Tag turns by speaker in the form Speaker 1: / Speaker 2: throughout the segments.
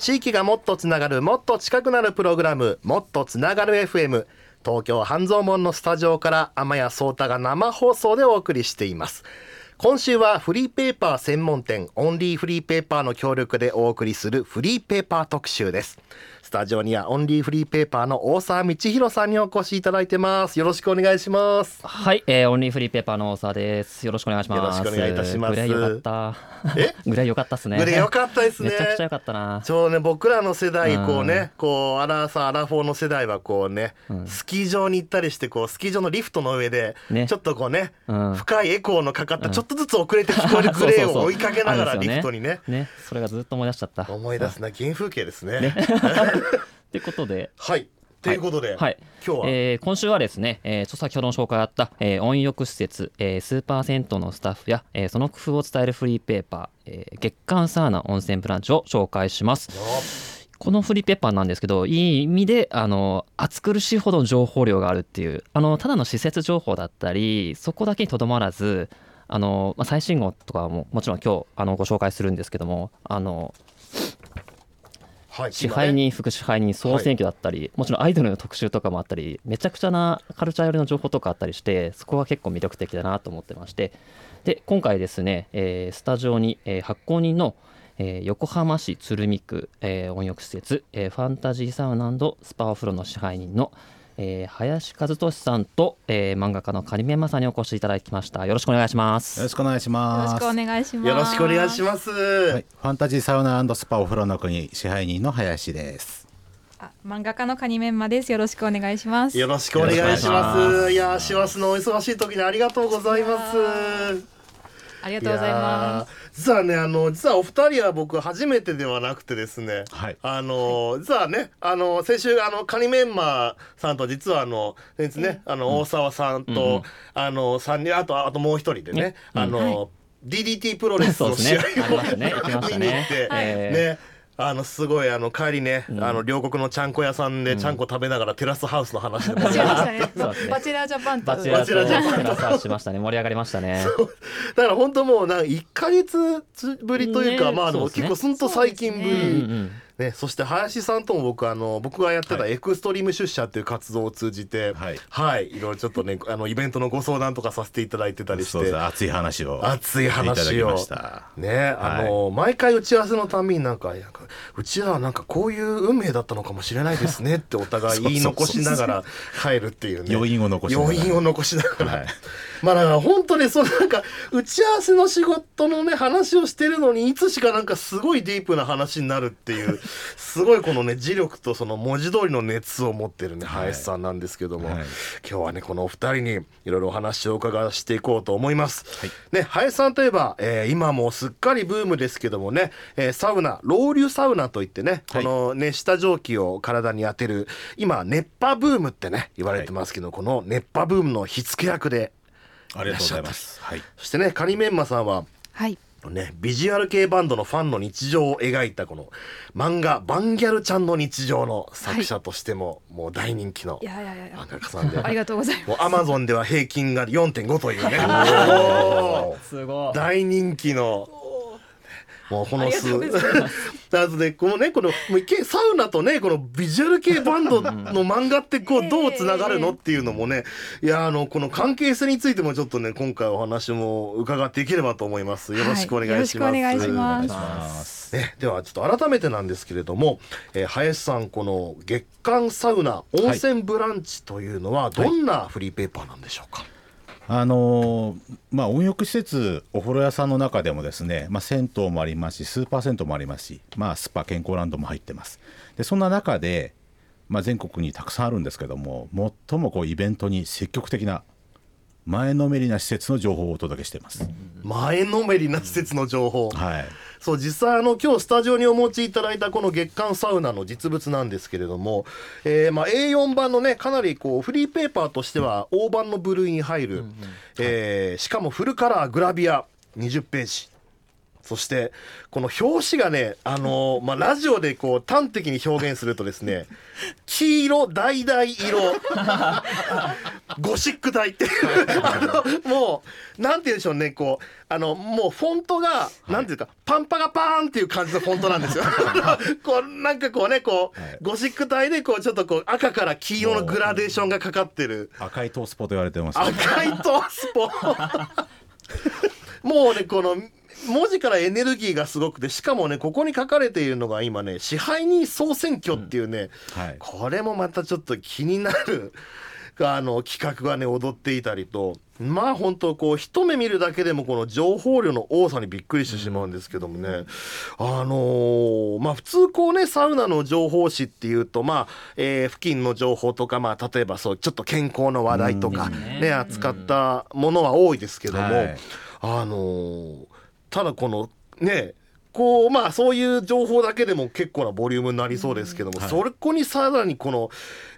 Speaker 1: 地域がもっとつながるもっと近くなるプログラムもっとつながる FM 東京半蔵門のスタジオから天谷壮太が生放送でお送りしています。今週はフリーペーパー専門店オンリーフリーペーパーの協力でお送りするフリーペーパー特集です。スタジオにはオンリーフリーペーパーの大沢道弘さんにお越しいただいてます。よろしくお願いします。
Speaker 2: はい、えー、オンリーフリーペーパーの大沢です。よろしくお願いします。
Speaker 1: よろしくお願いいたします。
Speaker 2: ぐらい良かった。
Speaker 1: え？
Speaker 2: ぐらい良かったっすね。
Speaker 1: ぐらい良かったですね。
Speaker 2: めちゃくちゃ良かったな。
Speaker 1: ちょうどね僕らの世代こうね、
Speaker 2: うん
Speaker 1: こうアラサーアラフォーの世代はこうね、
Speaker 2: うん。
Speaker 1: スキー場に行ったりしてこうスキー場のリフトの上で、
Speaker 2: ね。
Speaker 1: ちょっとこうね、
Speaker 2: うん。
Speaker 1: 深いエコーのかかった
Speaker 2: うん。
Speaker 1: ちょっとずつ遅れて聞こえる GLAY を追いかけながらリフトにね。
Speaker 2: ね。それがずっと思い出しちゃった。
Speaker 1: 思い出すな原風景ですね。
Speaker 2: と いうことで。
Speaker 1: はい。ということで、
Speaker 2: はい。
Speaker 1: 今日は、
Speaker 2: えー今週はですね、えー、ちょっと先ほどの紹介あった、えー温浴施設、えースーパー銭湯のスタッフや、えーその工夫を伝えるフリーペーパー、えー月刊サウナ温泉ブランチを紹介します。このフリーペーパーなんですけどいい意味であの暑苦しいほどの情報量があるっていうあのただの施設情報だったりそこだけにとどまらずあの、まあ、最新号とかももちろん今日あのご紹介するんですけどもあの
Speaker 1: はい
Speaker 2: 支配人、副支配人総選挙だったり、もちろんアイドルの特集とかもあったりめちゃくちゃなカルチャー寄りの情報とかあったりしてそこが結構魅力的だなと思ってまして。で今回ですね、えースタジオに、えー発行人の、えー横浜市鶴見区、えー温浴施設、えーファンタジーサウナスパお風呂の支配人の、えー林和俊さんと、えー漫画家の仮面マさんにお越しいただきましたよろしくお願いします
Speaker 3: よろしくお願いし
Speaker 4: よろ
Speaker 3: ます。
Speaker 4: しくお願いします。
Speaker 1: よろしくお願いします。
Speaker 3: はい、ファンタジーサウナスパお風呂の国支配人の林です。
Speaker 4: あ漫画家のカニメンマです。よろしくお願いします。
Speaker 1: よろしくお願いしま。
Speaker 2: ます
Speaker 1: いやー、師走のお忙しい時にありがとうございます。
Speaker 4: ありがとうございます。
Speaker 1: す。実はね、あの、実はお二人は僕初めてではなくてですね。
Speaker 3: はい
Speaker 1: あの、実はね、あの、先週、あの、カニメンマさんと、実はあの、先日ね、あの、大沢さんと、
Speaker 2: うん
Speaker 1: あの、三人、あと、あともう一人でね
Speaker 2: ね、
Speaker 1: あの。DDT プロレスの試合を見に行って、
Speaker 2: え
Speaker 1: ね。あのすごいあの帰りね、
Speaker 2: ん。
Speaker 1: あの両国のちゃんこ屋さんでちゃんこ食べながらテラスハウスの話で
Speaker 4: バチェラージャパンと。
Speaker 2: バチェラ
Speaker 1: バチェラージャパン
Speaker 2: ーとしましたね盛り上がりましたね。
Speaker 1: だから本当もうなんか1か月ぶりというか、
Speaker 2: ね。
Speaker 1: まあでも結構すんと最近ぶり、ね、そして林さんとも僕あの僕がやってたエクストリーム出社っていう活動を通じて
Speaker 3: はい。
Speaker 1: はい、い、ろいろちょっとねあのイベントのご相談とかさせていただいてたりして
Speaker 3: そうです。熱い話を。
Speaker 1: 熱い話を。
Speaker 3: きました。
Speaker 1: ねあの、毎回打ち合わせのたんびになんかなんかうちらはなんかこういう運命だったのかもしれないですねってお互い言い残しながら帰るっていうね。
Speaker 3: 余韻を残しながら。
Speaker 1: 余韻を残しながら、
Speaker 3: はい
Speaker 1: まあだから本当にそのなんか打ち合わせの仕事のね話をしてるのにいつしかなんかすごいディープな話になるっていう すごいこのね磁力とその文字通りの熱を持ってるね
Speaker 3: はい。
Speaker 1: 林さんなんですけども、
Speaker 3: はい。
Speaker 1: 今日はねこのお二人にいろいろお話を伺わしていこうと思います。ね林さんといえば、えー今もうすっかりブームですけどもね、えーサウナロウリュサウナといってね、
Speaker 3: はい。
Speaker 1: この熱した蒸気を体に当てる今熱波ブームってね言われてますけど、この熱波ブームの火付け役で
Speaker 3: ありがとうございます。はい。
Speaker 1: そしてねカニメンマさんは
Speaker 4: はい。
Speaker 1: ね、ビジュアル系バンドのファンの日常を描いたこの漫画「バンギャルちゃんの日常」の作者としてももう大人気の
Speaker 4: いやいやいや。いや
Speaker 1: 漫画家さんで。
Speaker 4: ありがとうござい
Speaker 1: もう
Speaker 4: ま
Speaker 1: アマゾンでは平均が4.5というね。
Speaker 2: すごい。
Speaker 1: 大人気のもうこの数なのでこのねこのもうけサウナとねこのビジュアル系バンドの漫画ってこうどうつながるのっていうのもねいやあのこの関係性についてもちょっとね今回お話も伺っていければと思います。よろしくお願いします、
Speaker 4: はいよろしくお願いし
Speaker 3: お
Speaker 4: ます。
Speaker 1: ね、ではちょっと改めてなんですけれども、えー林さんこの月間サウナ温泉ブランチというのはどんなフリーペーパーなんでしょうか、
Speaker 3: あのーまあ温浴施設お風呂屋さんの中でもですね、まあ銭湯もありますしスーパー銭湯もありますし、まあスパ健康ランドも入ってます。でそんな中で、まあ全国にたくさんあるんですけども、最もこうイベントに積極的な前のめりな施設の情報をお届けしています。
Speaker 1: 前のめりな施設の情報、
Speaker 3: はい。
Speaker 1: そう実際あの今日スタジオにお持ちいただいたこの月刊サウナの実物なんですけれども、えーまあ A4 版のねかなりこうフリーペーパーとしては大判の部類に入る、えーしかもフルカラーグラビア20ページそしてこの表紙がねあのーまあラジオでこう端的に表現するとですね 黄色橙色ゴシック体っていうあのもうなんて言うんでしょうねこうあのもうフォントが、なんていうかパンパがパーンっていう感じのフォントなんですよ。こうなんかこうねこう、
Speaker 3: はい
Speaker 1: ゴシック体でこうちょっとこう赤から黄色のグラデーションがかかってる。
Speaker 3: 赤いトースポと言われてます、ね、
Speaker 1: 赤いトースポ もうねこの文字からエネルギーがすごくてしかもねここに書かれているのが今ね支配人総選挙っていうね、
Speaker 3: はい。
Speaker 1: これもまたちょっと気になる あの企画がね踊っていたりとまあ本当こう一目見るだけでもこの情報量の多さにびっくりしてしまうんですけどもね、あのーまあ普通こうねサウナの情報誌っていうとまあ、えー付近の情報とかまあ例えばそうちょっと健康の話題とか
Speaker 2: うん。
Speaker 1: ね
Speaker 2: ね
Speaker 1: 扱ったものは多いですけども、
Speaker 3: はい。
Speaker 1: あのーただこのねこうまあそういう情報だけでも結構なボリュームになりそうですけども、
Speaker 3: はい。
Speaker 1: そこにさらにこの、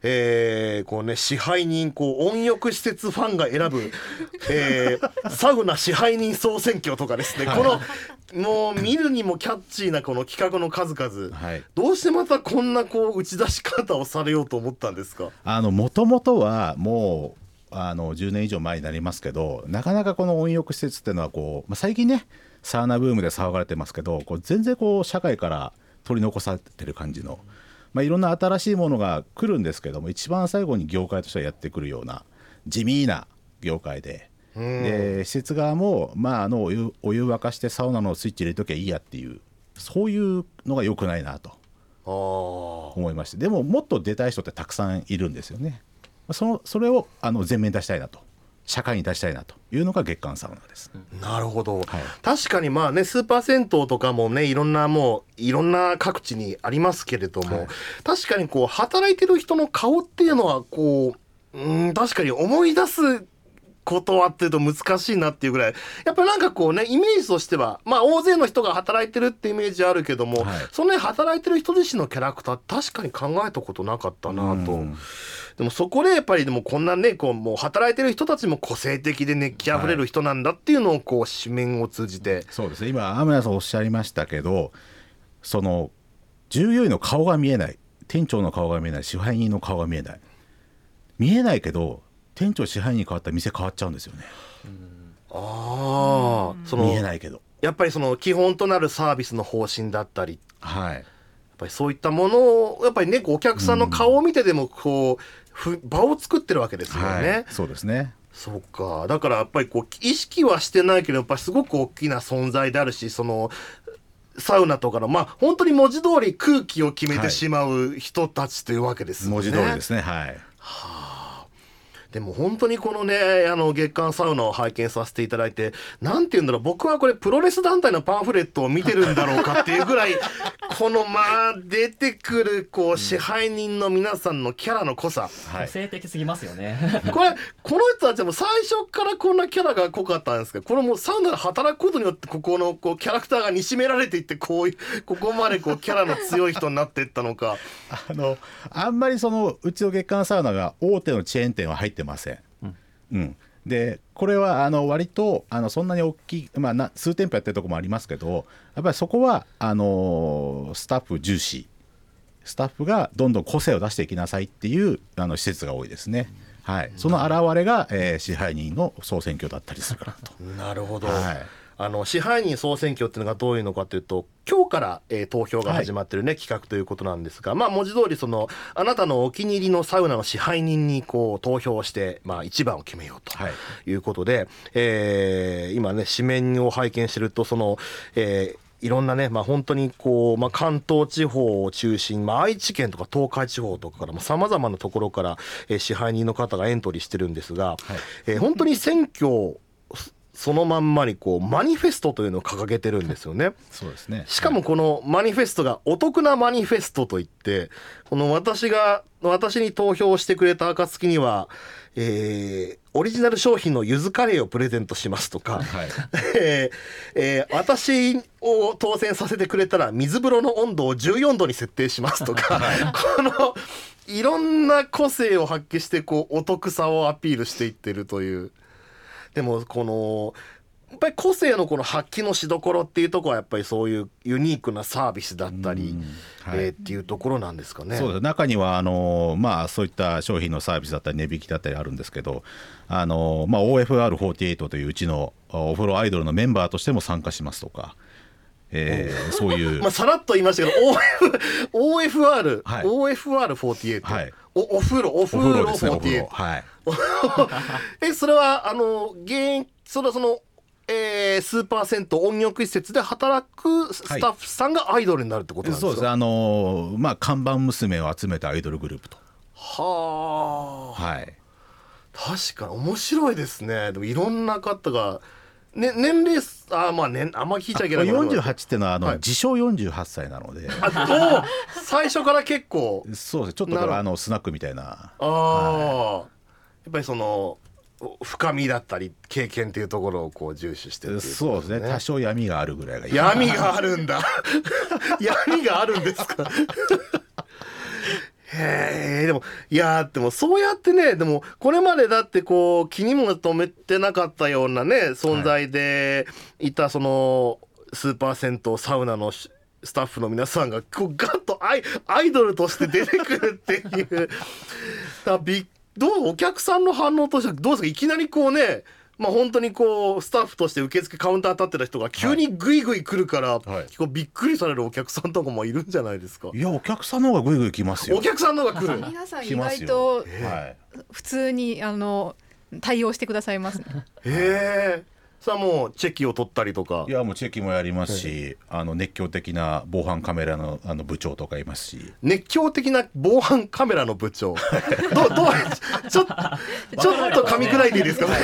Speaker 1: えーこうね支配人こう温浴施設ファンが選ぶ、えーサウナ支配人総選挙とかですね、このもう見るにもキャッチーなこの企画の数々、
Speaker 3: はい。
Speaker 1: どうしてまたこんなこう打ち出し方をされようと思ったんですか？
Speaker 3: あのもともとはもうあの10年以上前になりますけどなかなかこの温浴施設っていうのはこう、まあ、最近ねサウナブームで騒がれてますけどこう全然こう社会から取り残されてる感じの、まあ、いろんな新しいものが来るんですけども一番最後に業界としてはやってくるような地味な業界で。で施設側も、まあ、あのお湯お湯沸かしてサウナのスイッチ入れときゃいいやっていうそういうのが良くないなと。思いまして。でももっと出たい人ってたくさんいるんですよね。そのそれをあの前面に出したいなと社会に出したいなというのが月刊サウナです、
Speaker 1: なるほど、
Speaker 3: はい。
Speaker 1: 確かにまあねスーパー銭湯とかもねいろんなもういろんな各地にありますけれども、
Speaker 3: はい。
Speaker 1: 確かにこう働いてる人の顔っていうのはこううん確かに思い出すことはっていうと難しいなっていうぐらい。やっぱりなんかこうねイメージとしてはまあ大勢の人が働いてるってイメージあるけども、
Speaker 3: はい。
Speaker 1: そのね働いてる人自身のキャラクター確かに考えたことなかったなと。
Speaker 3: うん。
Speaker 1: でもそこでやっぱりでもこんなねこうもう働いてる人たちも個性的で熱気あふれる人なんだっていうのをこう紙面を通じて。
Speaker 3: そうですね。今天谷さんおっしゃいましたけどその従業員の顔が見えない。店長の顔が見えない。支配人の顔が見えない。見えないけど店長支配人に変わったら店変わっちゃうんですよね。
Speaker 1: ああその
Speaker 3: 見えないけど。
Speaker 1: やっぱりその基本となるサービスの方針だったり。
Speaker 3: はい。
Speaker 1: やっぱりそういったものをやっぱりねお客さんの顔を見てでもこうふ場を作ってるわけですよね。
Speaker 3: はい。そうですね。
Speaker 1: そうか。だからやっぱりこう意識はしてないけどやっぱりすごく大きな存在であるしそのサウナとかのまあ本当に文字通り空気を決めて
Speaker 3: はい。
Speaker 1: しまう人たちというわけですよね。
Speaker 3: 文字通りですね。はい
Speaker 1: でも本当にこのねあの月刊サウナを拝見させていただいてなんて言うんだろう僕はこれプロレス団体のパンフレットを見てるんだろうかっていうぐらい このまあ出てくるこう支配人の皆さんのキャラの濃さ、
Speaker 3: はい
Speaker 2: 個性的すぎますよね。
Speaker 1: これこの人たちも最初からこんなキャラが濃かったんですけどこれもうサウナで働くことによってここのこうキャラクターがにしめられていってこういうここまでこうキャラの強い人になっていったのか。
Speaker 3: あのあんまりそのうちの月刊サウナが大手のチェーン店は入ってません。うん。でこれはあの割とあのそんなに大きい、まあ、な数店舗やってるとこもありますけどやっぱりそこはあのスタッフ重視。スタッフがどんどん個性を出していきなさいっていうあの施設が多いですね。はい、その表れが、えー支配人の総選挙だったりするかなと。
Speaker 1: なるほど、
Speaker 3: はい
Speaker 1: あの支配人総選挙っていうのがどういうのかというと今日から、えー投票が始まってるね、企画ということなんですがまあ文字通りそのあなたのお気に入りのサウナの支配人にこう投票して、まあ、一番を決めようと
Speaker 3: はい。
Speaker 1: いうことで、えー今ね紙面を拝見してるとその、えーいろんなね、まあ、本当にこう、まあ、関東地方を中心、まあ、愛知県とか東海地方とかからさまざ、まなところから、えー支配人の方がエントリーしてるんですが、えー本当に選挙そのまんまにこうマニフェストというのを掲げてるんですよね。
Speaker 3: そうですね
Speaker 1: しかもこのマニフェストがお得なマニフェストといってこの私が私に投票してくれた暁には、えーオリジナル商品のゆずカレーをプレゼントしますとか、
Speaker 3: はい
Speaker 1: えーえー私を当選させてくれたら水風呂の温度を14度に設定しますとか、このいろんな個性を発揮してこうお得さをアピールしていってるという。でもこのやっぱり個性のこの発揮のしどころっていうところはやっぱりそういうユニークなサービスだったり、
Speaker 3: はい。
Speaker 1: えーっていうところなんですかね。
Speaker 3: そうです。中にはあの、まあ、そういった商品のサービスだったり値引きだったりあるんですけどあの、まあ、OFR48 といううちのお風呂アイドルのメンバーとしても参加しますとか、えーそういう。
Speaker 1: まあ、さらっと言いましたけど OF OFR、
Speaker 3: はい。
Speaker 1: OFR48、
Speaker 3: はい
Speaker 1: おお風呂お
Speaker 3: お
Speaker 1: 風呂
Speaker 3: ですねお風
Speaker 1: 48
Speaker 3: 呂。はい。
Speaker 1: えそれはあの現それはその、えー、スーパー銭湯温浴施設で働くスタッフさんがアイドルになるってことなんですか、
Speaker 3: そうです。ねあの、まあ、看板娘を集めたアイドルグループと。
Speaker 1: はあ。
Speaker 3: はい。
Speaker 1: 確かに面白いですね。でもいろんな方が、ね、年齢すあまあねあんま聞いちゃいけない
Speaker 3: 48っていうのはあの、
Speaker 1: はい。
Speaker 3: 自称48歳なので。
Speaker 1: あと最初から結構。
Speaker 3: そうです。ちょっとだからあのスナックみたいな。
Speaker 1: ああ、やっぱりその深みだったり経験っていうところをこう重視してってい
Speaker 3: そうですね。多少闇があるぐらいがいい。
Speaker 1: 闇があるんだ。闇があるんですか？へえでもいやーでもそうやってねでもこれまでだってこう気にも留めてなかったようなね存在でいたそのスーパー銭湯サウナのスタッフの皆さんがこうガッとアイアイドルとして出てくるっていう。だびどうお客さんの反応としてはどうですか？いきなりこうねまあ本当にこうスタッフとして受付カウンター立ってた人が急にグイグイ来るから、
Speaker 3: はい。
Speaker 1: 結構びっくりされるお客さんとかもいるんじゃないですか。
Speaker 3: いやお客さんの方がぐいぐい来ますよ。
Speaker 1: お客さんの方が来る。
Speaker 4: 皆さん意外
Speaker 3: よ。
Speaker 4: と
Speaker 3: はい。
Speaker 4: 普通にあの対応してくださいますね。
Speaker 1: へえ。さあもうチェキを取ったりとか。
Speaker 3: いやもうチェキもやりますし、あの熱狂的な防犯カメラのあの部長とかいますし、
Speaker 1: 熱狂的な防犯カメラの部長どうどうちょちょっと噛み砕いていいですか、ね、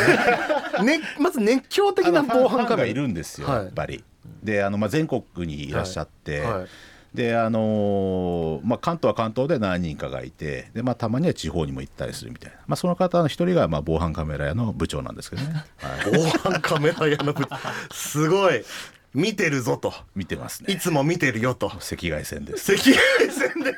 Speaker 1: まず熱狂的な防犯カメラ。
Speaker 3: がいるんですよ、
Speaker 1: はい。
Speaker 3: やっぱり。であの、まあ、全国にいらっしゃって、
Speaker 1: はい。はい。
Speaker 3: であのーまあ、関東は関東で何人かがいてで、まあ、たまには地方にも行ったりするみたいな、まあ、その方の一人が、まあ、防犯カメラ屋の部長なんですけどね、はい、
Speaker 1: 防犯カメラ屋の部長。すごい。見てるぞと。
Speaker 3: 見てますね。
Speaker 1: いつも見てるよと。
Speaker 3: 赤外線です。
Speaker 1: 赤外線で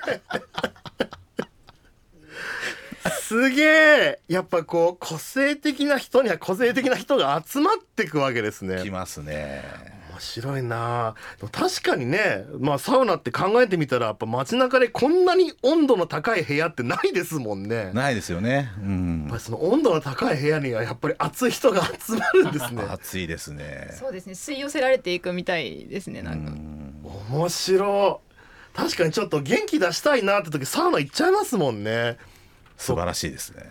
Speaker 1: すげえ。やっぱこう個性的な人には個性的な人が集まってくわけですね。
Speaker 3: 来ますね。
Speaker 1: 面白いな。確かにねまあサウナって考えてみたらやっぱ街中でこんなに温度の高い部屋ってないですもんね。やっ
Speaker 3: ないですよね。うん。
Speaker 1: ぱりその温度の高い部屋にはやっぱり熱い人が集まるんですね。
Speaker 3: 暑いですね。
Speaker 4: そうですね。吸い寄せられていくみたいですねなんか。
Speaker 1: 面白い。確かにちょっと元気出したいなって時サウナ行っちゃいますもんね
Speaker 3: 素晴らしいですね。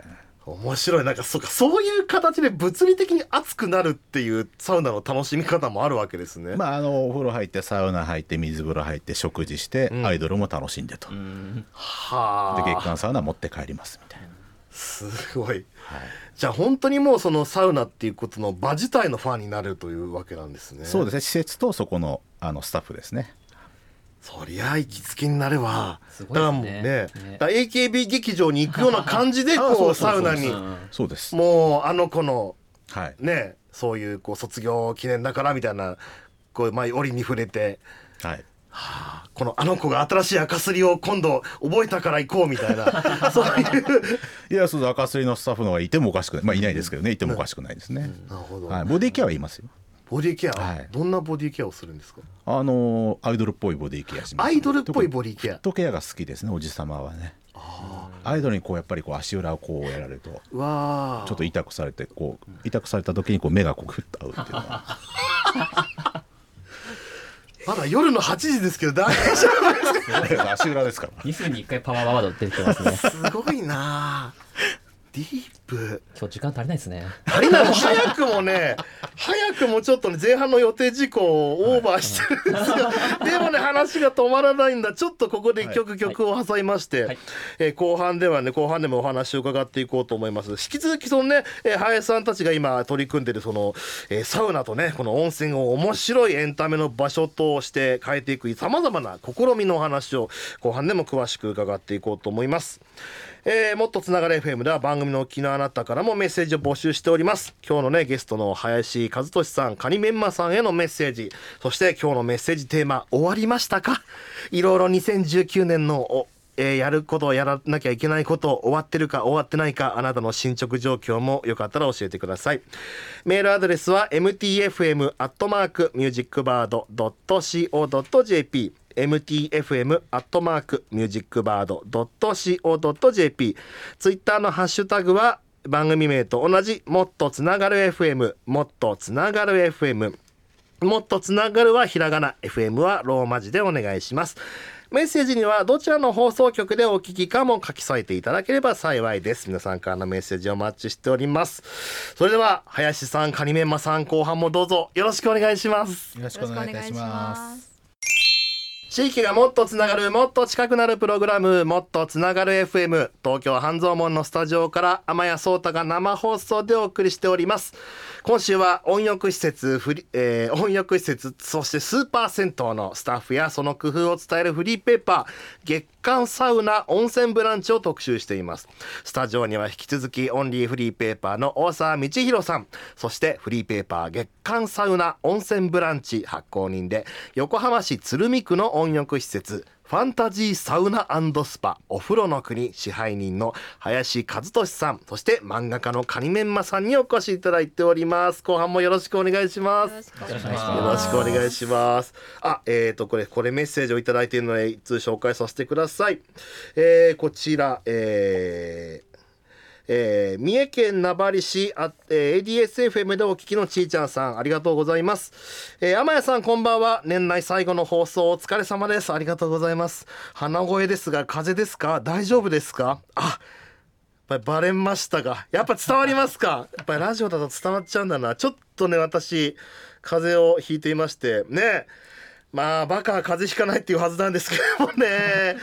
Speaker 1: 面白い。なんかそうかそういう形で物理的に熱くなるっていうサウナの楽しみ方もあるわけですね、
Speaker 3: まああのお風呂入ってサウナ入って水風呂入って食事して、
Speaker 1: うん。
Speaker 3: アイドルも楽しんでと、
Speaker 1: はあ。
Speaker 3: で月間サウナ持って帰りますみたいな、
Speaker 1: すごい。じゃあ本当にもうそのサウナっていうことの場自体のファンになるというわけなんですね。
Speaker 3: そうですね。施設とそこのあのスタッフですね
Speaker 1: そりゃ行きつけになれば
Speaker 2: すごいですね。
Speaker 1: だからもうね
Speaker 2: ね。
Speaker 1: AKB 劇場に行くような感じで
Speaker 3: あ
Speaker 1: こ
Speaker 3: そう
Speaker 1: サウナに。
Speaker 3: そうです。
Speaker 1: もうあの子の
Speaker 3: はい。
Speaker 1: ねそういうこう卒業記念だからみたいなこうまあ折に触れて。
Speaker 3: はい。
Speaker 1: このあの子が新しい赤すりを今度覚えたから行こうみたいな。そういう。
Speaker 3: いやそう赤すりのスタッフの方がいてもおかしくない。まあいないですけどね。いてもおかしくないですね、
Speaker 1: なるほど、
Speaker 3: はい、ボディケアはいますよ
Speaker 1: ボディケア、
Speaker 3: はい。
Speaker 1: どんなボディケアをするんですか？
Speaker 3: あのアイドルっぽいボディケアします
Speaker 1: アイドルっぽいボディケア。
Speaker 3: フットケアが好きですねおじさまはね。アイドルにこうやっぱりこう足裏をこうやられるとちょっと痛くされてこう痛くされた時にこう目がこうふっと合うっていう。のは
Speaker 1: まだ夜の8時ですけど大丈夫
Speaker 3: 足裏ですから。
Speaker 2: 2分に1回パワーワード出てきますね。
Speaker 1: すごいなあディープ。
Speaker 2: 今日時間足りないですね。
Speaker 1: 足りない。早くもね早くもちょっとね前半の予定事項をオーバーしてるんですよ、でもね話が止まらないんだ。ちょっとここで一曲曲を挟みまして、
Speaker 2: はい。
Speaker 1: えー後半ではね後半でもお話を伺っていこうと思います。引き続きそのね、えー林さんたちが今取り組んでるその、えーサウナとねこの温泉を面白いエンタメの場所として変えていくさまざまな試みのお話を後半でも詳しく伺っていこうと思います。えーもっとつながれ FM では番組のお聞きのあなたからもメッセージを募集しております。今日のねゲストの林和俊さんカニメンマさんへのメッセージ。そして今日のメッセージテーマ終わりましたか？いろいろ2019年のおえーやることやらなきゃいけないこと終わってるか終わってないかあなたの進捗状況もよかったら教えてください。メールアドレスは mtfm.musicbird.co.jp mtfm アットマークミュージックバード .co.jp ツイッターのハッシュタグは番組名と同じもっとつながる FM もっとつながる FM もっとつながるはひらがな FM はローマ字でお願いします。メッセージにはどちらの放送局でお聞きかも書き添えていただければ幸いです。皆さんからのメッセージをお待ちしております。それでは林さんカニメンマさん後半もどうぞよろしくお願いします。
Speaker 3: よろしくお願いいたします。
Speaker 1: 地域がもっとつながるもっと近くなるプログラムもっとつながる FM 東京半蔵門のスタジオから天谷壮太が生放送でお送りしております。今週は温浴施設フリ、えー温浴施設そしてスーパー銭湯のスタッフやその工夫を伝えるフリーペーパー月刊サウナ温泉ブランチを特集しています。スタジオには引き続きオンリーフリーペーパーの大沢道弘さんそしてフリーペーパー月刊サウナ温泉ブランチ発行人で横浜市鶴見区の温浴施設ファンタジーサウナスパお風呂の国支配人の林和俊さんそして漫画家のカニメンマさんにお越しいただいております後半もよろしくお願いします
Speaker 4: よろしくお願いし
Speaker 2: よ
Speaker 1: よろしくお願いします。あ、えっ、と、これ、これメッセージをいただいているので、一通紹介させてください。えー、こちら、えーえー三重県名張市あ、えー ADSFM でお聞きのちーちゃんさんありがとうございます、えー、天谷さんこんばんは。年内最後の放送お疲れ様です。ありがとうございます。鼻声ですが風邪ですか？大丈夫ですか？あやっぱりバレましたがやっぱ伝わりますか？やっぱりラジオだと伝わっちゃうんだな。ちょっとね私風邪をひいていましてね。まあバカは風邪ひかないっていうはずなんですけどもね。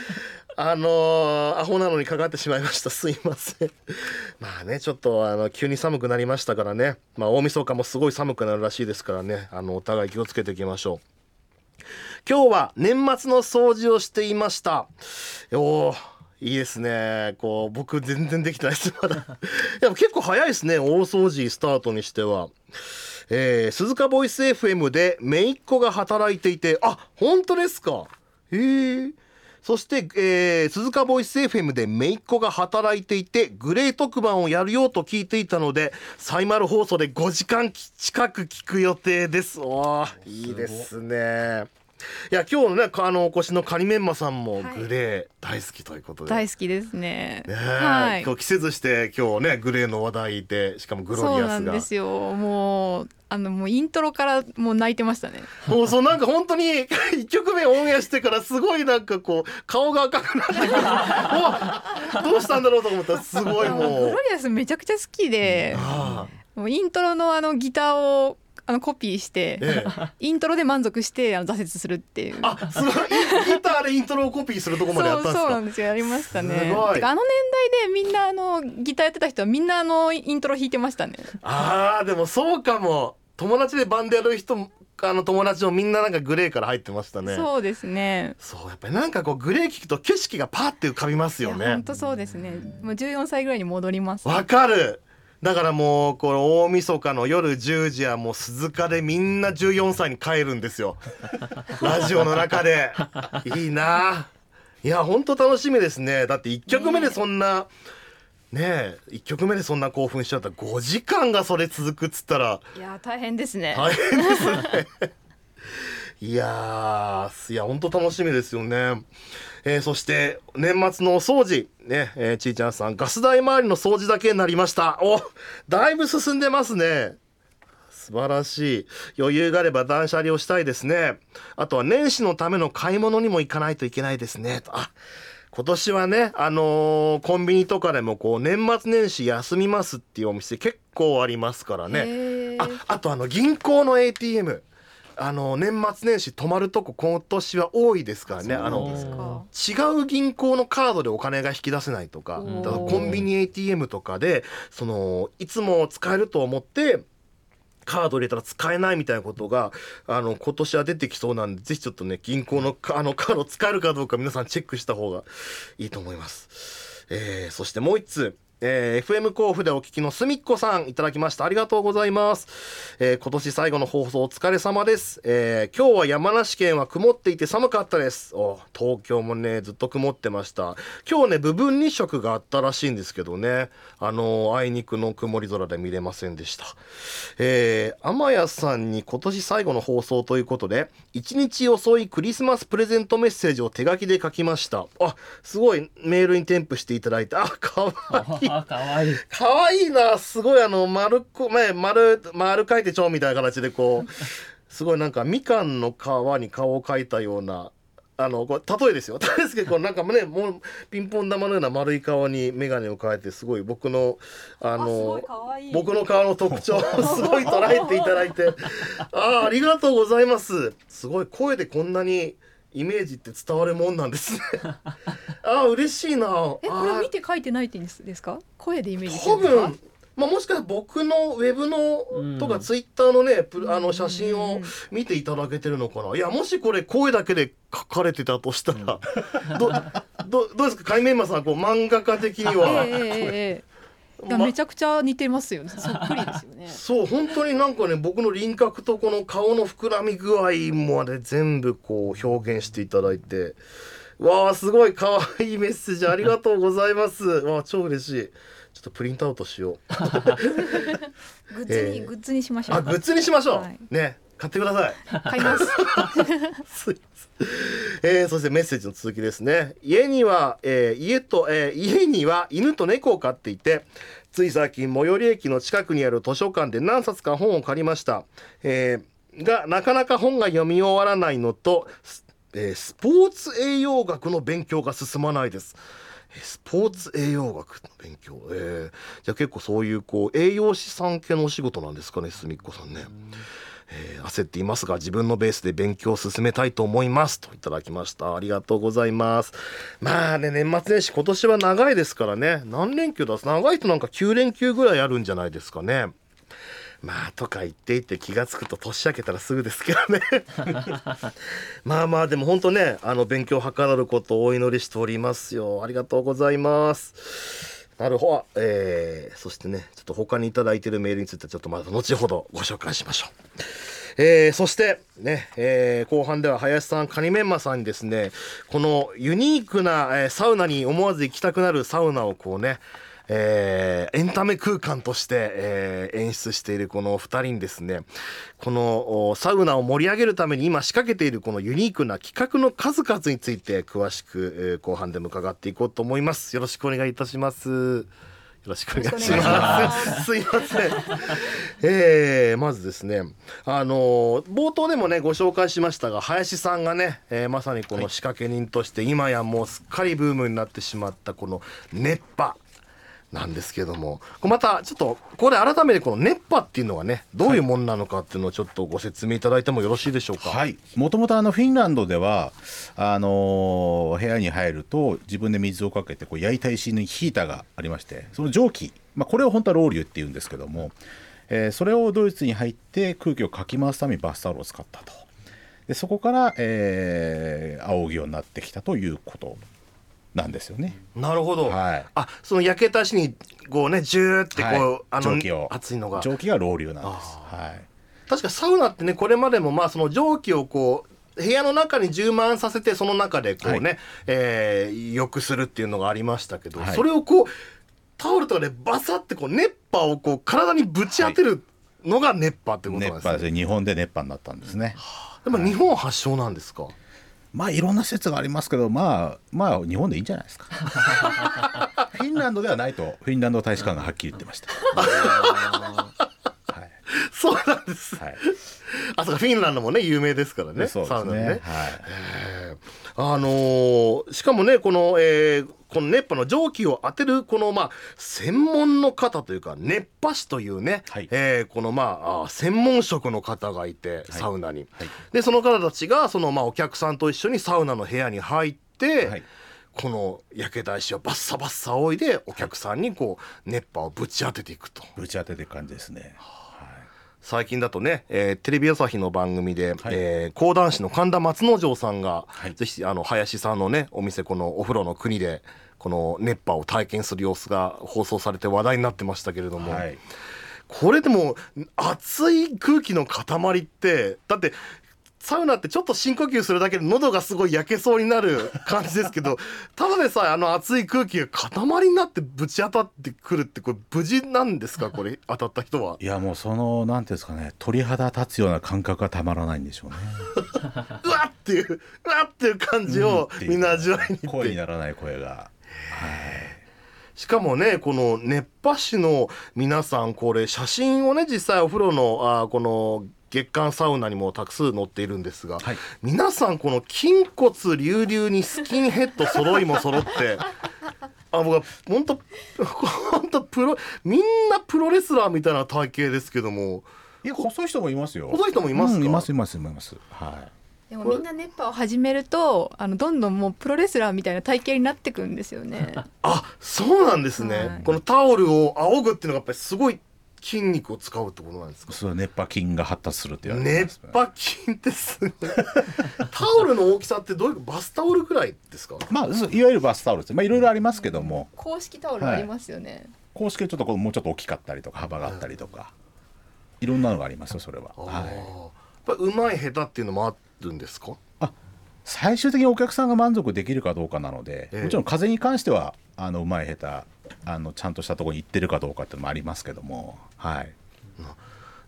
Speaker 1: あのーアホなのにかかってしまいました。すいません。まあねちょっとあの急に寒くなりましたからね。まあ大晦日もすごい寒くなるらしいですからね。あのお互い気をつけていきましょう。今日は年末の掃除をしていました。おーいいですね。こう僕全然できてないですまだ。でも結構早いですね大掃除スタートにしては。えー鈴鹿ボイス FM で姪っ子が働いていて。あ本当ですか。へえそして、えー鈴鹿ボイス FM で姪っ子が働いていてグレー特番をやるよと聞いていたのでサイマル放送で5時間近く聞く予定です。おーいいですね。いや今日のねあのお越しのカニメンマさんも
Speaker 4: はい。
Speaker 1: グレー大好きということで、
Speaker 4: 大好きですね。
Speaker 1: ねえ
Speaker 4: はい。
Speaker 1: 今日季節して今日ねグレーの話題でしかもグロ
Speaker 4: そうな
Speaker 1: リアスが。
Speaker 4: んですよ。もうあのもうイントロからもう泣いてましたね。
Speaker 1: もうそうなんか本当に 一曲目オンエアしてからすごいなんかこう顔が赤くなってく どうしたんだろうと思ったらすごい
Speaker 4: もう。グロリアスめちゃくちゃ好きで、
Speaker 1: あ。
Speaker 4: もうイントロのあのギターをあのコピーして、
Speaker 1: ええ。
Speaker 4: イントロで満足してあの挫折するっていう。
Speaker 1: ああすごい。ギターでイントロをコピーするとこまでやったんですか？
Speaker 4: そうなんですよ。やりましたね。
Speaker 1: すごい。
Speaker 4: てかあの年代でみんなあのギターやってた人はみんなあのイントロ弾いてましたね。
Speaker 1: あーでもそうかも。友達でバンドやる人もあの友達もみんななんかグレーから入ってましたね。
Speaker 4: そうですね。
Speaker 1: そうやっぱりなんかこうグレー聞くと景色がパーって浮かびますよね
Speaker 4: 本当そうですねもう14歳ぐらいに戻ります
Speaker 1: わかるだからもうこの大晦日の夜10時はもう鈴鹿でみんな14歳に帰るんですよ。ラジオの中で。いいな。いや本当楽しみですね。だって1曲目でそんなねえ1曲目でそんな興奮しちゃった。ら5時間がそれ続くっつったら。
Speaker 4: いや大変ですね、
Speaker 1: 大変ですね。いやーいや本当楽しみですよね、えーそして年末のお掃除。ね、えーちーちゃんさんガス台周りの掃除だけになりました。おだいぶ進んでますね。素晴らしい。余裕があれば断捨離をしたいですね。あとは年始のための買い物にも行かないといけないですね。とあ今年はねあのーコンビニとかでもこう年末年始休みますっていうお店結構ありますからね。ああとあの銀行の ATM あの年末年始泊まるとこ今年は多いですからね。あの違う銀行のカードでお金が引き出せないとかだからコンビニ ATM とかでそのいつも使えると思ってカード入れたら使えないみたいなことがあの今年は出てきそうなんでぜひちょっとね銀行のかあのカード使えるかどうか皆さんチェックした方がいいと思います。えーそしてもう一通えー FM 甲府でお聞きのすみっこさんいただきました。ありがとうございます、えー今年最後の放送お疲れ様です、えー今日は山梨県は曇っていて寒かったです。お東京もねずっと曇ってました。今日ね部分日食があったらしいんですけどね。あのーあいにくの曇り空で見れませんでした。えー、天谷さんに今年最後の放送ということで一日遅いクリスマスプレゼントメッセージを手書きで書きました。あすごいメールに添付していただいて。あかわいい。
Speaker 2: あかわい。い
Speaker 1: かわいいな。すごいあの丸っこ前丸丸書いてちょうみたいな形でこう すごいなんかみかんの皮に顔を描いたようなあのこれ例えですよ。例 えですけどこうなんかねもうピンポン玉のような丸い顔に眼鏡を変えてすごい僕のあの僕の顔の特徴を すごい捉えていただいて。ああありがとうございます。すごい声でこんなにイメージって伝わるもんなんですね。ああ嬉しいな。
Speaker 4: えこれ見て書いてないってんですか？声でイメージす
Speaker 1: 多分まあ、もしかしたら僕のウェブの
Speaker 2: うん。
Speaker 1: とかツイッターのね、プあの写真を
Speaker 4: うんうんうん
Speaker 1: 見ていただけてるのかな。いやもしこれ声だけで書かれてたとしたら、どどどうですか？海面マさんこう漫画家的に
Speaker 4: ええ
Speaker 1: は、
Speaker 4: ええええめちゃくちゃ似てますよね。そっくりですよね。
Speaker 1: そう本当になんかね僕の輪郭とこの顔の膨らみ具合まで全部こう表現していただいてわあすごい可愛いメッセージありがとうございます。わあ超嬉しい。ちょっとプリントアウトしよう。
Speaker 4: グッズに、
Speaker 1: ええ
Speaker 4: グッズにしましょう
Speaker 1: あグッズにしましょう、
Speaker 4: はい。
Speaker 1: ね買ってください。
Speaker 4: 買います。
Speaker 1: えーそしてメッセージの続きですね。家には、えー家と、えー家には犬と猫を飼っていてつい最近最寄り駅の近くにある図書館で何冊か本を借りました、えーがなかなか本が読み終わらないのと、スえースポーツ栄養学の勉強が進まないです。えースポーツ栄養学の勉強、えーじゃあ結構そういうこう栄養士さん系のお仕事なんですかねすみっこさんね。えー焦っていますが自分のベースで勉強を進めたいと思います。といただきました。ありがとうございます。まあね年末年始今年は長いですからね。何連休だ？長いとなんか9連休ぐらいあるんじゃないですかね。まあとか言っていて気が付くと年明けたらすぐですけどね。まあまあでも本当ねあの勉強を図ることをお祈りしておりますよ。ありがとうございます。なるほど、えーそしてねちょっと他に頂いてるメールについてはちょっとまた後ほどご紹介しましょう。えーそしてね、えー後半では林さんカニメンマさんにですねこのユニークな、えサウナに思わず行きたくなるサウナをこうねえーエンタメ空間として、えー演出しているこのお二人にですねこのおサウナを盛り上げるために今仕掛けているこのユニークな企画の数々について詳しく、えー後半でも伺っていこうと思いますよろしくお願いいたしますよろしくお願いします。すいません。えーまずですね、あのー冒頭でもねご紹介しましたが林さんがね、えーまさにこの仕掛け人として今やもうすっかりブームになってしまったこの熱波。なんですけどもまたちょっとこれ改めてこの熱波っていうのはねどういうもんなのかっていうのをちょっとご説明いただいてもよろしいでしょうか？
Speaker 3: はい、もともとフィンランドではあのー部屋に入ると自分で水をかけてこう焼いた石にヒーターがありましてその蒸気、まあ、これを本当はロウリュっていうんですけども、えーそれをドイツに入って空気をかき回すためにバスタオルを使ったと。でそこから、えー仰ぐようになってきたということ。なんですよね。
Speaker 1: なるほど。
Speaker 3: はい
Speaker 1: あその焼けた石にこうねジューってこう、
Speaker 3: はい
Speaker 1: あの
Speaker 3: 蒸気を
Speaker 1: 熱いのが
Speaker 3: 蒸気がロウリュなんです。はい
Speaker 1: 確かサウナってねこれまでもまあその蒸気をこう部屋の中に充満させてその中でこうね、
Speaker 3: は
Speaker 1: えー良くするっていうのがありましたけど、
Speaker 3: はい
Speaker 1: それをこうタオルとかでバサってこう熱波をこう体にぶち当てるのが熱波ってことなん
Speaker 3: 熱
Speaker 1: ですね。
Speaker 3: 日本で熱波になったんですね。
Speaker 1: でも日本発祥なんですか？
Speaker 3: まあいろんな説がありますけどまあまあ日本でいいんじゃないですか。フィンランドではないとフィンランド大使館がはっきり言ってました。はい、
Speaker 1: そうなんです。
Speaker 3: はい
Speaker 1: あそうかフィンランドもね有名ですからね。
Speaker 3: そうです
Speaker 1: サウナね。
Speaker 3: ねはい
Speaker 1: あのーしかもねこの、えーこの熱波の蒸気を当てるこのまあ専門の方というか熱波師というね、
Speaker 3: はい
Speaker 1: えーこのまあ専門職の方がいてサウナに、
Speaker 3: はい
Speaker 1: でその方たちがそのまあお客さんと一緒にサウナの部屋に入って、
Speaker 3: はい
Speaker 1: この焼けた石をバッサバッサ仰いでお客さんにこう熱波をぶち当てていくと。
Speaker 3: ぶち当ててる感じですね
Speaker 1: 最近だとね、えーテレビ朝日の番組で、
Speaker 3: はい。
Speaker 1: えー講談師の神田松之丞さんが、
Speaker 3: はい。
Speaker 1: ぜひあの林さんのねお店このお風呂の国でこの熱波を体験する様子が放送されて話題になってましたけれども、
Speaker 3: はい。
Speaker 1: これでも熱い空気の塊ってだってサウナってちょっと深呼吸するだけで喉がすごい焼けそうになる感じですけど ただでさえあの熱い空気が塊になってぶち当たってくるってこれ無事なんですか？これ当たった人は。
Speaker 3: いやもうそのなんていうんですかね鳥肌立つような感覚がたまらないんでしょうね。
Speaker 1: うわっっていううわっっていう感じをみんな味わいに
Speaker 3: 声にならない声が。
Speaker 1: しかもねこの熱波師の皆さんこれ写真をね実際お風呂のあーこの月間サウナにもたくさん載っているんですが、
Speaker 3: はい。
Speaker 1: 皆さんこの筋骨隆々にスキンヘッド揃いも揃って あ僕は本当本当プロみんなプロレスラーみたいな体型ですけども。
Speaker 3: いや細い人もいますよ。
Speaker 1: 細い人もいますか？
Speaker 3: うんいますいますいます。はい。
Speaker 4: でもみんな熱波を始めるとあのどんどんもうプロレスラーみたいな体型になってくんですよね。
Speaker 1: あそうなんですね、
Speaker 4: はい。
Speaker 1: このタオルを仰ぐっていうのがやっぱりすごい筋肉を使うってことなんですか？
Speaker 3: そう熱波筋が発達するって言われてま
Speaker 1: 熱
Speaker 3: す、
Speaker 1: 波筋ってすごい。タオルの大きさってどういうバスタオルくらいですか？
Speaker 3: まあいわゆるバスタオルですまあいろいろありますけども。
Speaker 4: 公式タオルありますよね。
Speaker 3: 公式はちょっとこうもうちょっと大きかったりとか幅があったりとか、いろんなのがありますよそれは、はい、
Speaker 1: やっぱうまい下手っていうのもあるんですか？
Speaker 3: 最終的にお客さんが満足できるかどうかなので、
Speaker 1: ええ。
Speaker 3: もちろん風に関してはあのうまい下手あのちゃんとしたところに行ってるかどうかっていうのもありますけども。はい。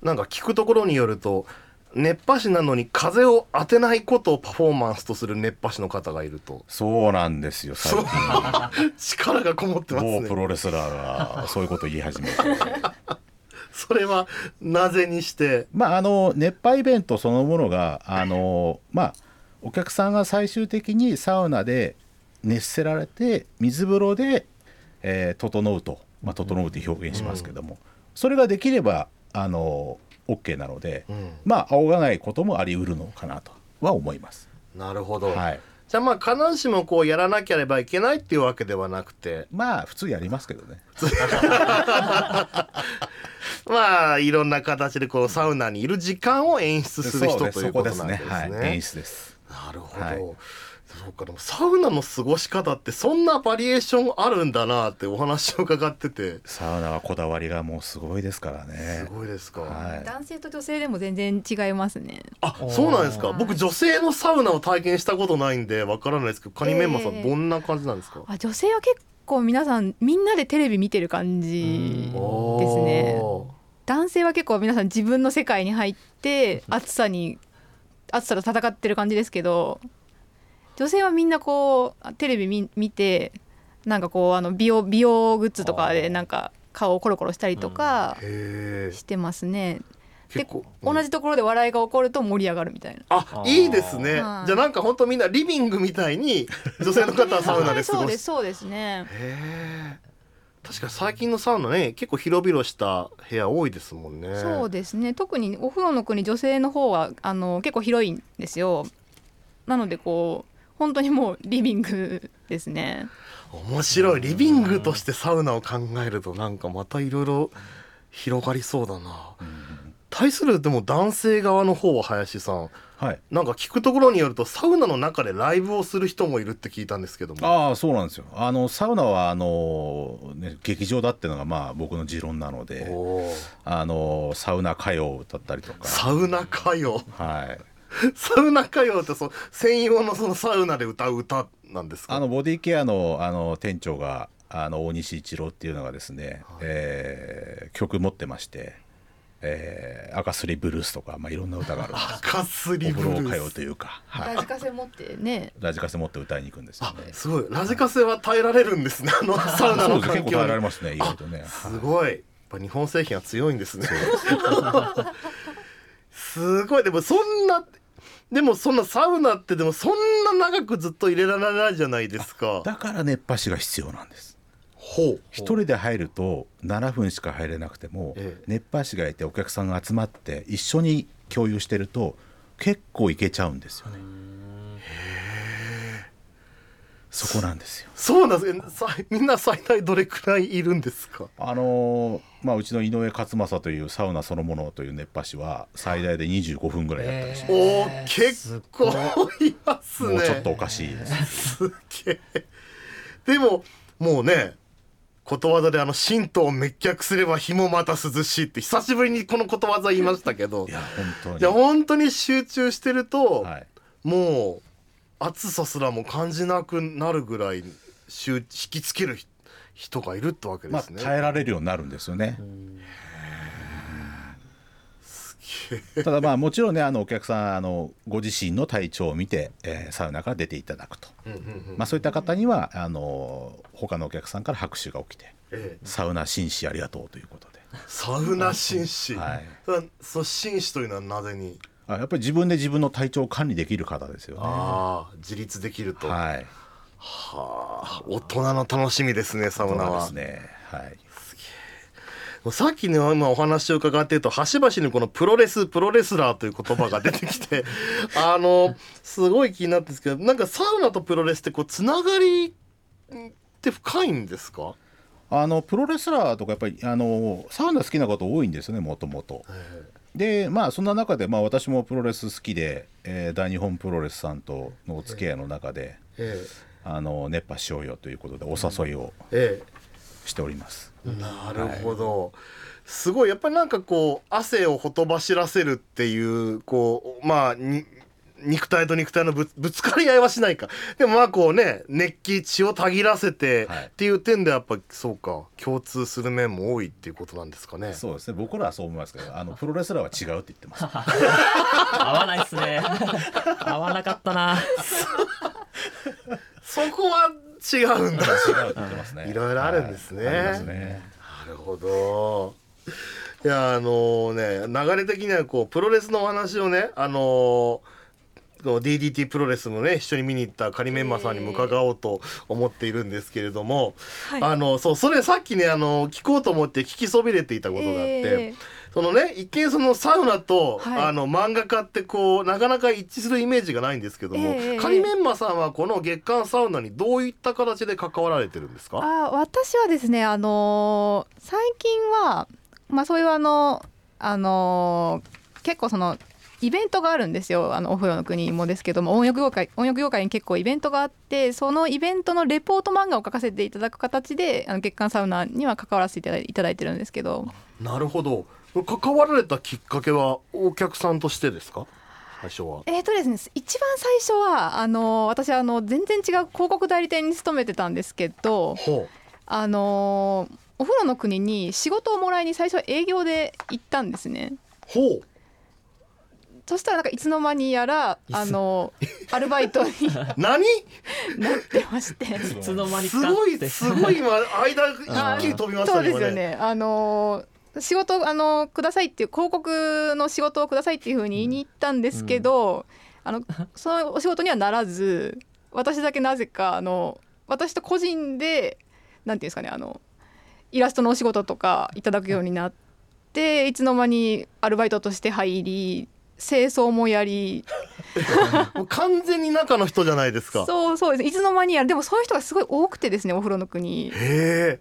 Speaker 1: なんか聞くところによると熱波師なのに風を当てないことをパフォーマンスとする熱波師の方がいると。
Speaker 3: そうなんですよ最近
Speaker 1: 力がこもってます
Speaker 3: 某プ
Speaker 1: ね
Speaker 3: ロレスラーがそういうことを言い始めて。
Speaker 1: それはなぜにして？
Speaker 3: まああの熱波イベントそのものがあのまあお客さんが最終的にサウナで熱せられて水風呂で、えー整うと、まあ、整うって表現しますけども、それができればあの OK なので、
Speaker 1: うん
Speaker 3: まあ仰がないこともあり得るのかなとは思います。
Speaker 1: なるほど、
Speaker 3: はい、
Speaker 1: じゃあまあ必ずしもこうやらなければいけないっていうわけではなくて
Speaker 3: まあ普通やりますけどね。
Speaker 1: まあいろんな形でこうサウナにいる時間を演出する人ということなんですね。
Speaker 3: はい、演出です。
Speaker 1: なるほど。
Speaker 3: はい
Speaker 1: そうかでもサウナの過ごし方ってそんなバリエーションあるんだなってお話を伺ってて
Speaker 3: サウナはこだわりがもうすごいですからね
Speaker 1: す。ごいですか。
Speaker 3: はい
Speaker 4: 男性と女性でも全然違いますね。
Speaker 1: あそうなんですか。
Speaker 4: はい
Speaker 1: 僕女性のサウナを体験したことないんでわからないですけどカニメンマさん
Speaker 4: ええ
Speaker 1: どんな感じなんですか？
Speaker 4: あ女性は結構皆さんみんなでテレビ見てる感じですね。
Speaker 1: お
Speaker 4: 男性は結構皆さん自分の世界に入って暑さに暑さと戦ってる感じですけど女性はみんなこうテレビ見見てなんかこうあの美容美容グッズとかでなんか顔をコロコロしたりとか。してますね。で
Speaker 1: 結構
Speaker 4: 同じところで笑いが起こると盛り上がるみたいな。
Speaker 1: あいいですね。じゃ
Speaker 4: はい
Speaker 1: あなんか本当みんなリビングみたいに女性の方はサウナで過
Speaker 4: そう。ですそうですね。
Speaker 1: へえ。確かに最近のサウナね結構広々した部屋多いですもんね。
Speaker 4: そうですね特にお風呂の国女性の方はあの結構広いんですよなのでこう本当にもうリビングですね。
Speaker 1: 面白い。リビングとしてサウナを考えるとなんかまたいろいろ広がりそうだな、対するでも男性側の方は林さん
Speaker 3: はい。
Speaker 1: なんか聞くところによるとサウナの中でライブをする人もいるって聞いたんですけども。
Speaker 3: ああそうなんですよ。あのサウナはあの、ね、劇場だっていうのがまあ僕の持論なのであのサウナ歌謡を歌ったりとか。
Speaker 1: サウナ歌謡。
Speaker 3: はい
Speaker 1: サウナ歌謡ってそう専用のそのサウナで歌う歌なんですか？
Speaker 3: あのボディケアのあの店長があの大西一郎っていうのがですね、えー曲持ってまして「えー赤すりブルース」とか、まあ、いろんな歌があるんです。
Speaker 1: 赤すりブルース。
Speaker 3: 歌謡というか、はい、
Speaker 4: ラジカセ持ってね。
Speaker 3: ラジカセ持って歌いに行くんですよ
Speaker 1: あ
Speaker 3: ね。
Speaker 1: すごい。ラジカセは耐えられるんですね。あの サウナの
Speaker 3: そうです結構耐えられ
Speaker 1: 環境に
Speaker 3: ますね意外とね。
Speaker 1: すごい。やっぱ日本製品は強いんですね。すごい。でもそんなでもそんなサウナってでもそんな長くずっと入れられないじゃないですか
Speaker 3: だから熱波師が必要なんです。
Speaker 1: ほう
Speaker 3: 一人で入ると7分しか入れなくても、
Speaker 1: ええ
Speaker 3: 熱波師がいてお客さんが集まって一緒に共有してると結構いけちゃうんですよね。そこなんですよ。
Speaker 1: そうなんです。みんな最大どれくらいいるんですか？
Speaker 3: あのーまあうちの井上勝正というサウナそのものという熱波師は最大で25分ぐらいやったりします。
Speaker 1: おー結構いますね。
Speaker 3: もうちょっとおかしいです。
Speaker 1: すげえ。でももうねことわざであの神道を滅却すれば日もまた涼しいって久しぶりにこのことわざ言いましたけど。
Speaker 3: いや本当に。
Speaker 1: いや本当に集中してると、
Speaker 3: はい。
Speaker 1: もう暑さすらも感じなくなるぐらい集引きつける人がいるってわけで
Speaker 3: まあ
Speaker 1: すね。
Speaker 3: 耐えられるようになるんですよね。ただまあもちろんねあのお客さんあのご自身の体調を見て、えーサウナから出ていただくと、まあ、そういった方にはあの他のお客さんから拍手が起きて
Speaker 1: ええ。
Speaker 3: サウナ紳士ありがとうということで。
Speaker 1: サウナ紳士、
Speaker 3: はい。
Speaker 1: そ紳士というのはなぜに、
Speaker 3: あやっぱり自分で自分の体調を管理できる方ですよね。
Speaker 1: ああ自立できると、は
Speaker 3: はい
Speaker 1: あ大人の楽しみですねサウナは
Speaker 3: ですね。はい。
Speaker 1: さっきの今お話を伺っていると端々にこのプロレスプロレスラーという言葉が出てきて あのすごい気になってるんですけどなんかサウナとプロレスってこうつながりって深いんですか、
Speaker 3: あのプロレスラーとかやっぱりあのサウナ好きな方多いんですよねもともと。でまあそんな中で、まあ、私もプロレス好きで、えー大日本プロレスさんとのお付き合いの中で、
Speaker 1: え
Speaker 3: あの熱波しようよということでお誘いを
Speaker 1: ええ。
Speaker 3: しております。
Speaker 1: えなるほど、すごい。やっぱりなんかこう汗をほとばしらせるっていうこうまあに肉体と肉体のぶぶつかり合いはしないかでもまあこうね熱気血をたぎらせて
Speaker 3: はい
Speaker 1: っていう点でやっぱそうか共通する面も多いっていうことなんですかね。
Speaker 3: そうですね僕らはそう思いますけどあのプロレスラーは違うって言ってます。
Speaker 2: 合わないっすね合わなかったな
Speaker 1: そこは違うんだ。
Speaker 3: 違うって言ってますね。
Speaker 1: いろいろあるんですね
Speaker 3: はいありますね。
Speaker 1: なるほど。いやあのね流れ的にはこうプロレスのお話をねあのこの DDT プロレスもね一緒に見に行った仮メンマさんにも伺おうと思っているんですけれども、
Speaker 4: はい。
Speaker 1: あのそうそれさっきねあの聞こうと思って聞きそびれていたことがあって、
Speaker 4: え
Speaker 1: そのね一見そのサウナと、
Speaker 4: はい。
Speaker 1: あの漫画家ってこうなかなか一致するイメージがないんですけども、
Speaker 4: ええ
Speaker 1: 仮メンマさんはこの月刊サウナにどういった形で関わられてるんですか？
Speaker 4: あ私はですねあのー最近はまあそういうあのあのー結構そのイベントがあるんですよ。あのお風呂の国もですけども温浴業界温浴業界に結構イベントがあってそのイベントのレポート漫画を書かせていただく形であの月刊サウナには関わらせていただいてるんですけど。
Speaker 1: なるほど。関わられたきっかけはお客さんとしてですか？最初は。
Speaker 4: えーとですね一番最初はあの私あの全然違う広告代理店に勤めてたんですけど
Speaker 1: ほ
Speaker 4: あのお風呂の国に仕事をもらいに最初は営業で行ったんですね。
Speaker 1: うほう
Speaker 4: そしたらなんかいつの間にやらあのアルバイトに
Speaker 1: 何？
Speaker 4: なってまして。
Speaker 2: いつの間に
Speaker 1: す
Speaker 2: かって。
Speaker 1: ごいすごい今間 一気に飛びました
Speaker 4: そうですよね。あの仕事あのくださいっていう広告の仕事をくださいっていうふうに言いに行ったんですけど、あのそのお仕事にはならず私だけなぜかあの私と個人でなんていうんですかねあのイラストのお仕事とかいただくようになっていつの間にアルバイトとして入り清掃もやり。
Speaker 1: もう完全に中の人じゃないですか。
Speaker 4: そうそうです。いつの間にやる。でもそういう人がすごい多くてですねお風呂の国。
Speaker 1: へえ。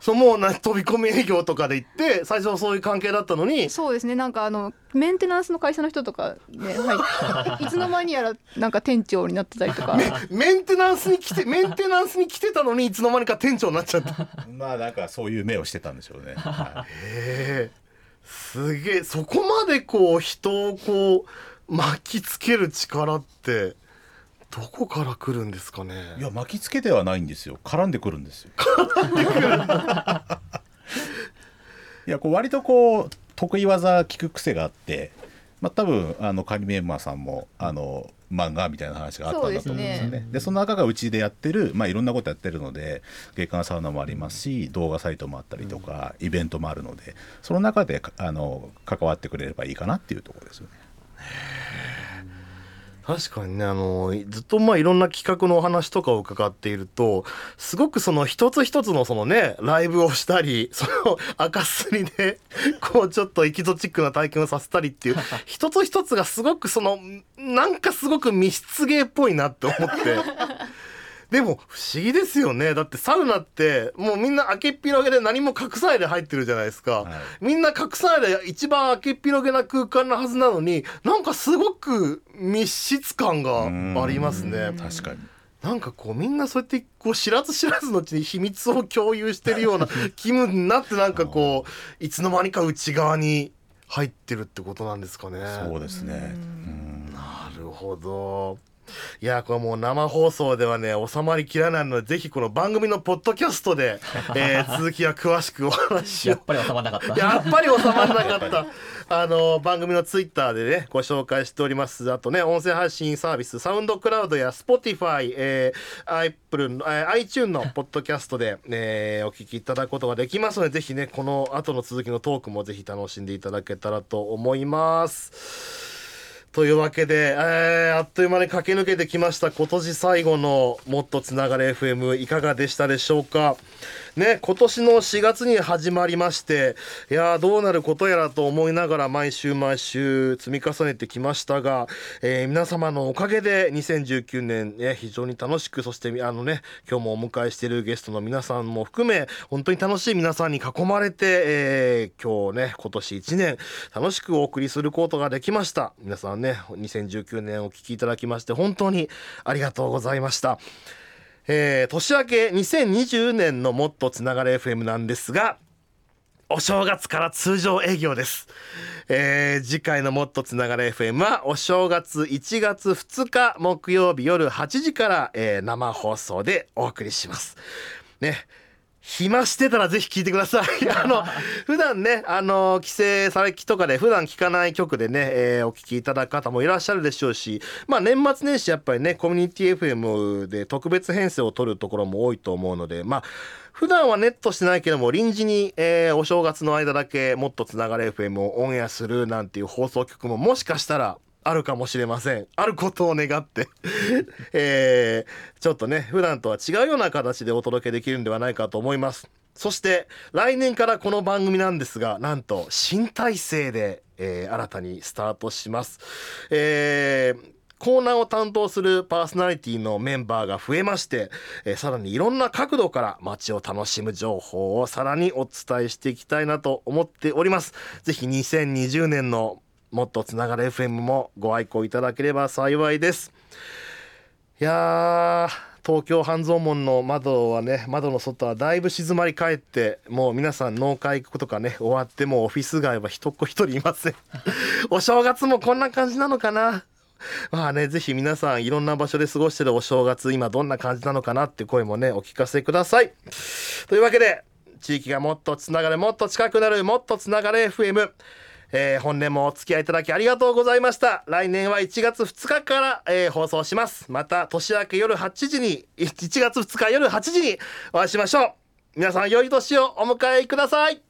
Speaker 1: そうもうな飛び込み営業とかで行って最初はそういう関係だったのに。
Speaker 4: そうですね。なんかあのメンテナンスの会社の人とかね、はい、いつの間にやらなんか店長になってたりとか。
Speaker 1: メンテナンスに来てメンテナンスに来てたのにいつの間にか店長になっちゃった。へ
Speaker 3: まあなんかそういう目をしてたんでしょうね。は
Speaker 1: えすげえそこまでこう人をこう巻きつける力ってどこから来るんですかね？
Speaker 3: い、いや巻きつけてはないんですよ。絡んでくるんですよ。いやこう割とこう得意技聞く癖があって、まあ多分あのカニメンマーさんもあの漫画みたいな話があったんだと思うんですよね。でその中がうちでやってるまあいろんなことやってるので月刊サウナもありますし動画サイトもあったりとか、イベントもあるのでその中であの関わってくれればいいかなっていうところですよね。
Speaker 1: 確かにねあのずっとまあいろんな企画のお話とかを伺っているとすごくその一つ一つのそのねライブをしたり その赤すりで こうちょっとエキゾチックな体験をさせたりっていう 一つ一つがすごくそのなんかすごく密室芸っぽいなって思って。でも不思議ですよねだってサウナってもうみんな開けっ広げで何も隠さないで入ってるじゃないですか、
Speaker 3: はい
Speaker 1: みんな隠さないで一番開けっ広げな空間なはずなのになんかすごく密室感がありますね。
Speaker 3: 確かに。
Speaker 1: なんかこうみんなそうやってこう知らず知らずのうちに秘密を共有してるような 気分になってなんかこういつの間にか内側に入ってるってことなんですかね。
Speaker 3: そうですね。うん
Speaker 1: なるほど。いやこれもう生放送ではね収まりきらないのでぜひこの番組のポッドキャストで、えー続きは詳しくお話を
Speaker 2: やっぱり収まらなかった
Speaker 1: やっぱり収まらなかった。あの番組のツイッターでねご紹介しております。あとね音声配信サービスサウンドクラウドや Spotify、えー、Apple の、えー、iTune のポッドキャストで、えーお聞きいただくことができますのでぜひねこの後の続きのトークもぜひ楽しんでいただけたらと思います。というわけで、えーあっという間に駆け抜けてきました今年最後の「もっとつながれ FM」いかがでしたでしょうか？ね今年の4月に始まりましていやどうなることやらと思いながら毎週毎週積み重ねてきましたが、えー皆様のおかげで2019年、ね、非常に楽しくそしてあのね今日もお迎えしているゲストの皆さんも含め本当に楽しい皆さんに囲まれて、えー今日ね今年1年楽しくお送りすることができました皆さんね2019年お聞きいただきまして本当にありがとうございました。えー年明け2020年のもっとつながれ FM なんですがお正月から通常営業です、えー次回のもっとつながれ FM はお正月1月2日木曜日夜8時から、えー生放送でお送りします。ね。暇してたらぜひ聞いてください。あの、普段ね、あの、帰省されきとかで普段聞かない曲でね、えーお聞きいただく方もいらっしゃるでしょうし、まあ年末年始やっぱりね、コミュニティ FM で特別編成を取るところも多いと思うので、まあ、普段はネットしてないけども臨時に、えーお正月の間だけもっとつながれ FM をオンエアするなんていう放送局ももしかしたらあるかもしれません。あることを願って、えーちょっとね普段とは違うような形でお届けできるんではないかと思います。そして来年からこの番組なんですがなんと新体制で、えー新たにスタートします、えーコーナーを担当するパーソナリティのメンバーが増えまして、えーさらにいろんな角度から街を楽しむ情報をさらにお伝えしていきたいなと思っております。ぜひ2020年のもっとつながる FM もご愛顧いただければ幸いです。いや東京半蔵門の窓はね窓の外はだいぶ静まり返ってもう皆さん農会行くとかね終わってもオフィス街は一っ子一人いません。お正月もこんな感じなのかな？まあねぜひ皆さんいろんな場所で過ごしてるお正月今どんな感じなのかなって声もねお聞かせください。というわけで地域がもっとつながれもっと近くなるもっとつながれ FM えー本年もお付き合いいただきありがとうございました。来年は1月2日から、えー放送します。また年明け夜8時に1月2日夜8時にお会いしましょう。皆さん良い年をお迎えください。